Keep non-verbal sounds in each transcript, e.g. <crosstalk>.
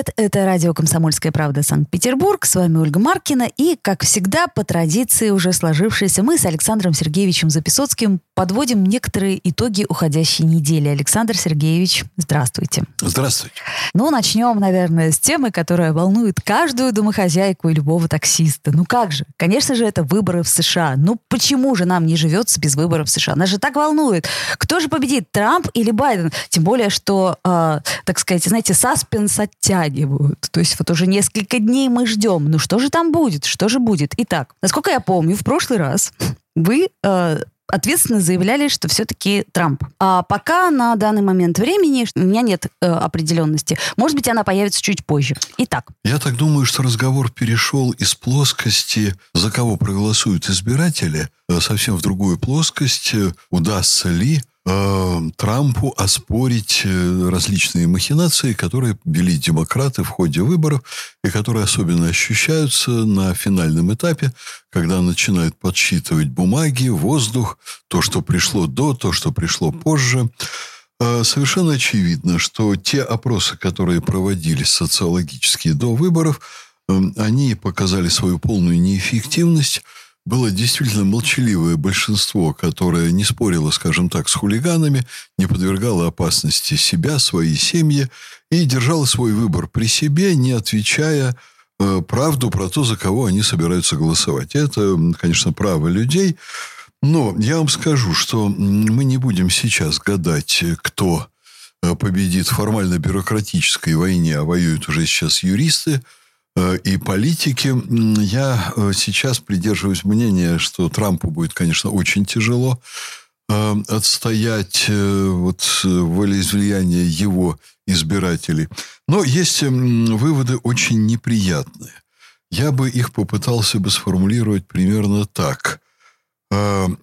Привет, это радио «Комсомольская правда» Санкт-Петербург, с вами Ольга Маркина, и, как всегда, по традиции уже сложившейся, мы с Александром Сергеевичем Записоцким подводим некоторые итоги уходящей недели. Александр Сергеевич, здравствуйте. Здравствуйте. Ну, начнем, наверное, с темы, которая волнует каждую домохозяйку и любого таксиста. Ну как же? Конечно же, это выборы в США. Ну почему же нам не живется без выборов в США? Нас же так волнует. Кто же победит, Трамп или Байден? Тем более, что, э, так сказать, знаете, саспенс оттягивают. То есть вот уже несколько дней мы ждем. Ну что же там будет? Что же будет? Итак, насколько я помню, в прошлый раз <laughs> вы э, ответственно заявляли, что все-таки Трамп. А пока на данный момент времени у меня нет э, определенности. Может быть, она появится чуть позже. Итак. Я так думаю, что разговор перешел из плоскости, за кого проголосуют избиратели, э, совсем в другую плоскость. Удастся ли Трампу оспорить э, различные махинации, которые вели демократы в ходе выборов и которые особенно ощущаются на финальном этапе, когда начинают подсчитывать бумаги, воздух, то, что пришло до, то, что пришло позже. Э, совершенно очевидно, что те опросы, которые проводились социологические до выборов, они показали свою полную неэффективность – было действительно молчаливое большинство, которое не спорило, скажем так, с хулиганами, не подвергало опасности себя, свои семьи и держало свой выбор при себе, не отвечая э, правду про то, за кого они собираются голосовать. Это, конечно, право людей. Но я вам скажу, что мы не будем сейчас гадать, кто э, победит в формально-бюрократической войне, а воюют уже сейчас юристы – и политики. Я э, сейчас придерживаюсь мнения, что Трампу будет, конечно, очень тяжело э, отстоять вот волеизлияние его избирателей. Но есть выводы очень неприятные. Я бы их попытался бы сформулировать примерно так.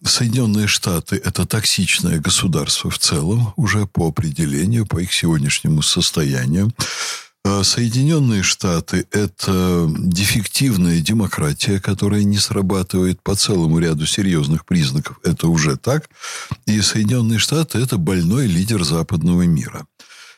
Соединенные Штаты – это токсичное государство в целом, уже по определению, по их сегодняшнему состоянию. А Соединенные Штаты – это дефективная демократия, которая не срабатывает по целому ряду серьезных признаков. Это уже так. И Соединенные Штаты – это больной лидер западного мира.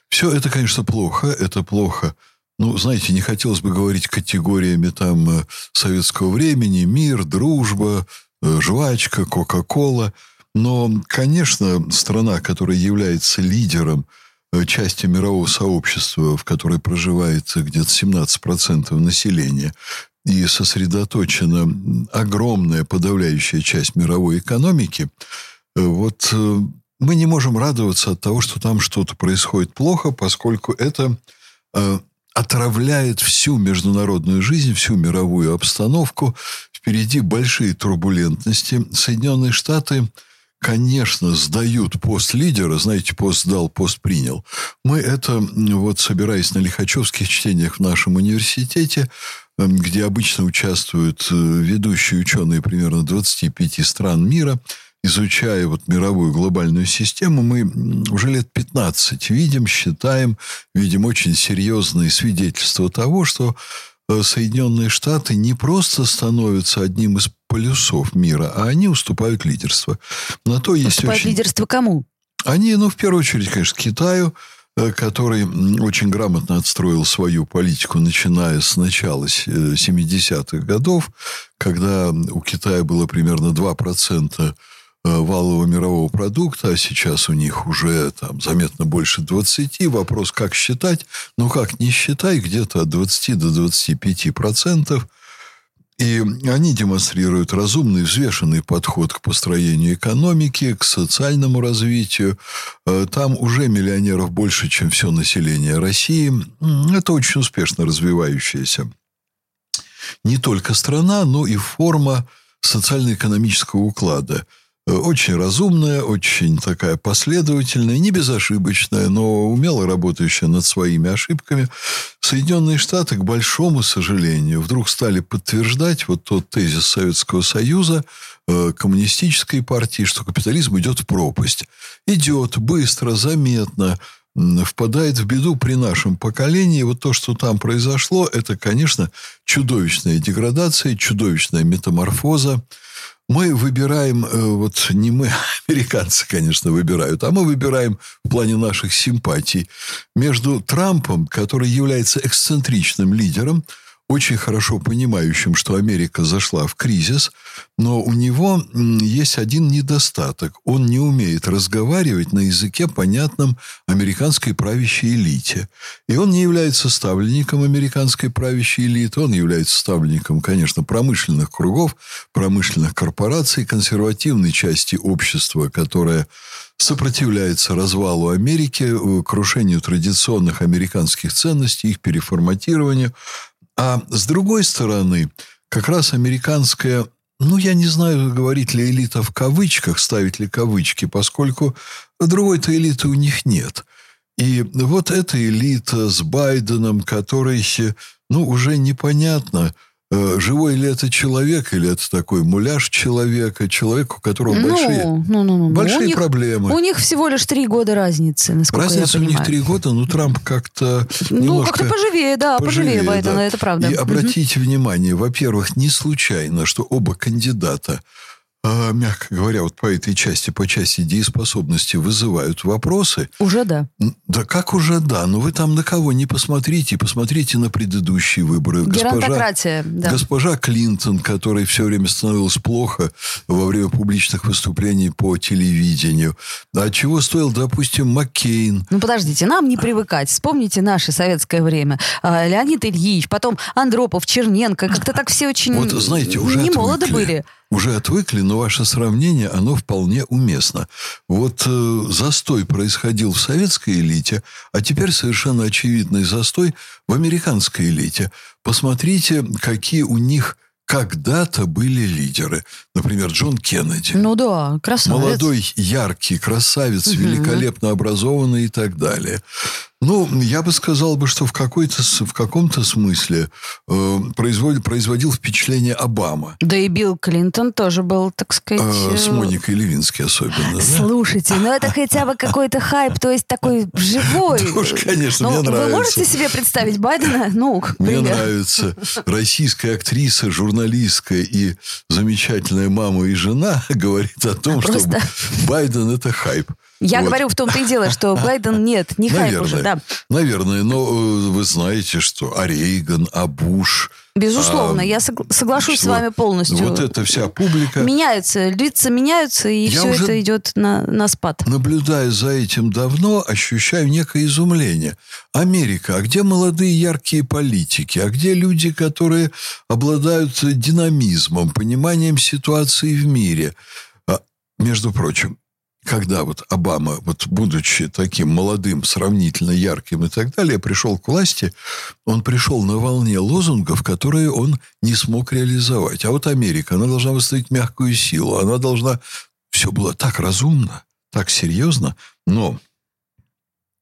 Все это, конечно, плохо. Это плохо ну, знаете, не хотелось бы говорить категориями там э, советского времени, мир, дружба, э, жвачка, Кока-Кола. Но, конечно, страна, которая является лидером Э, части мирового сообщества, в которой проживает где-то 17% населения, и сосредоточена огромная подавляющая часть мировой экономики, э, вот э, мы не можем радоваться от того, что там что-то происходит плохо, поскольку это отравляет всю международную жизнь, всю мировую обстановку. Впереди большие турбулентности. Соединенные Штаты – конечно, сдают пост лидера, знаете, пост дал, пост принял. Мы это, вот собираясь на лихачевских чтениях в нашем университете, эм, где обычно участвуют э, ведущие ученые примерно 25 стран мира, изучая вот мировую глобальную систему, мы уже лет 15 видим, считаем, видим очень серьезные свидетельства того, что Э, Соединенные Штаты не просто становятся одним из полюсов мира, а они уступают лидерство. На то есть уступают очень... лидерство кому? Они, ну, в первую очередь, конечно, Китаю, э, который очень грамотно отстроил свою политику, начиная с начала 70-х э, годов, когда у Китая было примерно 2% Э, валового мирового продукта, а сейчас у них уже там заметно больше 20. Вопрос, как считать? Ну, как не считай, где-то от 20 до 25 процентов. И они демонстрируют разумный, взвешенный подход к построению экономики, к социальному развитию. Э, там уже миллионеров больше, чем все население России. Это очень успешно развивающаяся не только страна, но и форма социально-экономического уклада – очень разумная, очень такая последовательная, не безошибочная, но умело работающая над своими ошибками. Соединенные Штаты, к большому сожалению, вдруг стали подтверждать вот тот тезис Советского Союза, э, коммунистической партии, что капитализм идет в пропасть. Идет быстро, заметно, впадает в беду при нашем поколении. Вот то, что там произошло, это, конечно, чудовищная деградация, чудовищная метаморфоза. Мы выбираем, э, вот не мы, <laughs> американцы, конечно, выбирают, а мы выбираем в плане наших симпатий между Трампом, который является эксцентричным лидером, очень хорошо понимающим, что Америка зашла в кризис, но у него есть один недостаток. Он не умеет разговаривать на языке, понятном американской правящей элите. И он не является ставленником американской правящей элиты, он является ставленником, конечно, промышленных кругов, промышленных корпораций, консервативной части общества, которая сопротивляется развалу Америки, э, крушению традиционных американских ценностей, их переформатированию. А с другой стороны, как раз американская, ну, я не знаю, говорить ли элита в кавычках, ставить ли кавычки, поскольку другой-то элиты у них нет. И вот эта элита с Байденом, который, ну, уже непонятно – живой ли это человек, или это такой муляж человека, человек, у которого ну, большие, ну, ну, ну, большие у них, проблемы. У них всего лишь три года разницы, насколько Разница я понимаю. у них три года, но Трамп как-то Ну, как-то поживее, да, поживее, поживее да. это правда. И обратите угу. внимание, во-первых, не случайно, что оба кандидата а, мягко говоря, вот по этой части, по части дееспособности вызывают вопросы. Уже да. Да как уже да? Но вы там на кого не посмотрите, посмотрите на предыдущие выборы. Госпожа, да. Госпожа Клинтон, которой все время становилось плохо во время публичных выступлений по телевидению. А чего стоил, допустим, Маккейн? Ну, подождите, нам не привыкать. Вспомните наше советское время. А, Леонид Ильич, потом Андропов, Черненко. Как-то так все очень вот, знаете, уже не молоды были уже отвыкли, но ваше сравнение, оно вполне уместно. Вот э, застой происходил в советской элите, а теперь совершенно очевидный застой в американской элите. Посмотрите, какие у них когда-то были лидеры. Например, Джон Кеннеди. Ну да, красавец. Молодой, яркий, красавец, угу. великолепно образованный и так далее. Ну, я бы сказал бы, что в, какой-то, в каком-то смысле э, производил, производил впечатление Обама. Да и Билл Клинтон тоже был, так сказать... Э, с Моникой Левински особенно. Слушайте, да? ну это хотя бы какой-то хайп, то есть такой живой. Да уж, конечно, ну, мне нравится. Вы можете себе представить Байдена? Ну, Мне нравится российская актриса, журналистка и замечательная мама и жена <laughs> говорит о том, Просто... что Байден это хайп. Я вот. говорю в том-то и дело, что <laughs> Байден нет, не хайп уже, да. Наверное, но э, вы знаете, что а Рейган, а Буш... Безусловно, а, я соглашусь что, с вами полностью. Вот эта вся публика... Меняются, лица меняются, и я все это идет на, на спад. Наблюдая за этим давно, ощущаю некое изумление. Америка, а где молодые яркие политики? А где люди, которые обладают динамизмом, пониманием ситуации в мире? А, между прочим, когда вот Обама, вот будучи таким молодым, сравнительно ярким и так далее, пришел к власти, он пришел на волне лозунгов, которые он не смог реализовать. А вот Америка, она должна выставить мягкую силу, она должна... Все было так разумно, так серьезно, но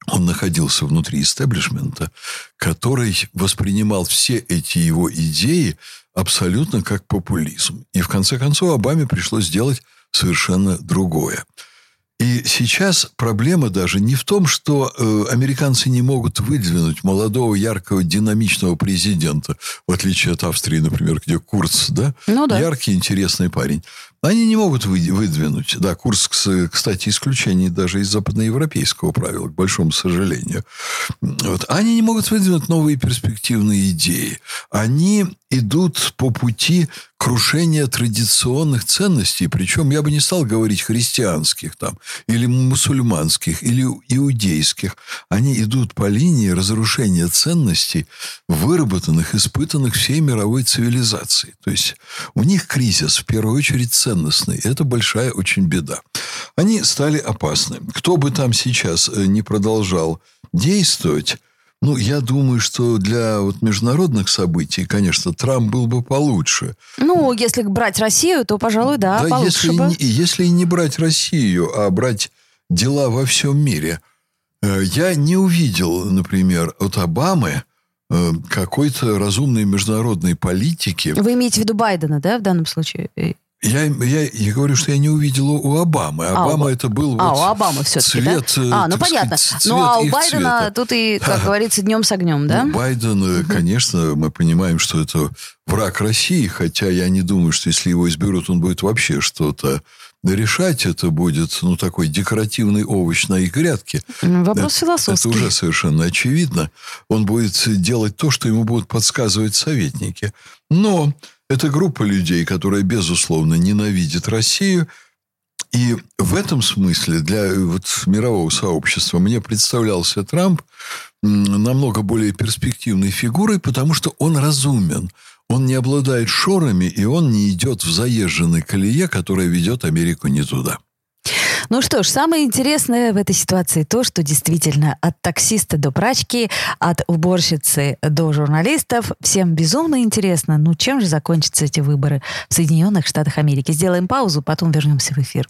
он находился внутри истеблишмента, который воспринимал все эти его идеи абсолютно как популизм. И в конце концов Обаме пришлось сделать совершенно другое. И сейчас проблема даже не в том, что э, американцы не могут выдвинуть молодого, яркого, динамичного президента, в отличие от Австрии, например, где Курц, да? Ну, да. Яркий, интересный парень. Они не могут выдвинуть. Да, Курц, кстати, исключение даже из западноевропейского правила, к большому сожалению. Вот. Они не могут выдвинуть новые перспективные идеи. Они идут по пути крушения традиционных ценностей, причем я бы не стал говорить христианских там, или мусульманских, или иудейских. Они идут по линии разрушения ценностей, выработанных, испытанных всей мировой цивилизацией. То есть у них кризис, в первую очередь, ценностный. Это большая очень беда. Они стали опасны. Кто бы там сейчас э, не продолжал действовать, ну, я думаю, что для вот международных событий, конечно, Трамп был бы получше. Ну, если брать Россию, то, пожалуй, да, да получше если бы. Не, если не брать Россию, а брать дела во всем мире. Э, я не увидел, например, от Обамы э, какой-то разумной международной политики. Вы имеете в виду Байдена, да, в данном случае? Я, я, я говорю, что я не увидел у Обамы. А, Обама у- это был А, вот у Обамы все-таки, цвет, да? э, А, ну понятно. сказать, ну, а у Байдена цвета. тут и, как говорится, днем с огнем, да? Ну, Байден, э, конечно, мы понимаем, что это враг России, хотя я не думаю, что если его изберут, он будет вообще что-то решать. Это будет, ну, такой декоративный овощ на их грядке. М, Вопрос Это философский. уже совершенно очевидно. Он будет делать то, что ему будут подсказывать советники. Но это группа людей, которая, безусловно, ненавидит Россию. И в этом смысле для э, вот, мирового сообщества мне представлялся Трамп намного более перспективной фигурой, потому что он разумен. Он не обладает шорами, и он не идет в заезженной колее, которая ведет Америку не туда. Ну что ж, самое интересное в этой ситуации то, что действительно от таксиста до прачки, от уборщицы до журналистов всем безумно интересно, ну чем же закончатся эти выборы в Соединенных Штатах Америки. Сделаем паузу, потом вернемся в эфир.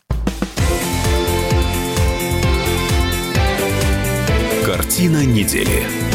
Картина недели.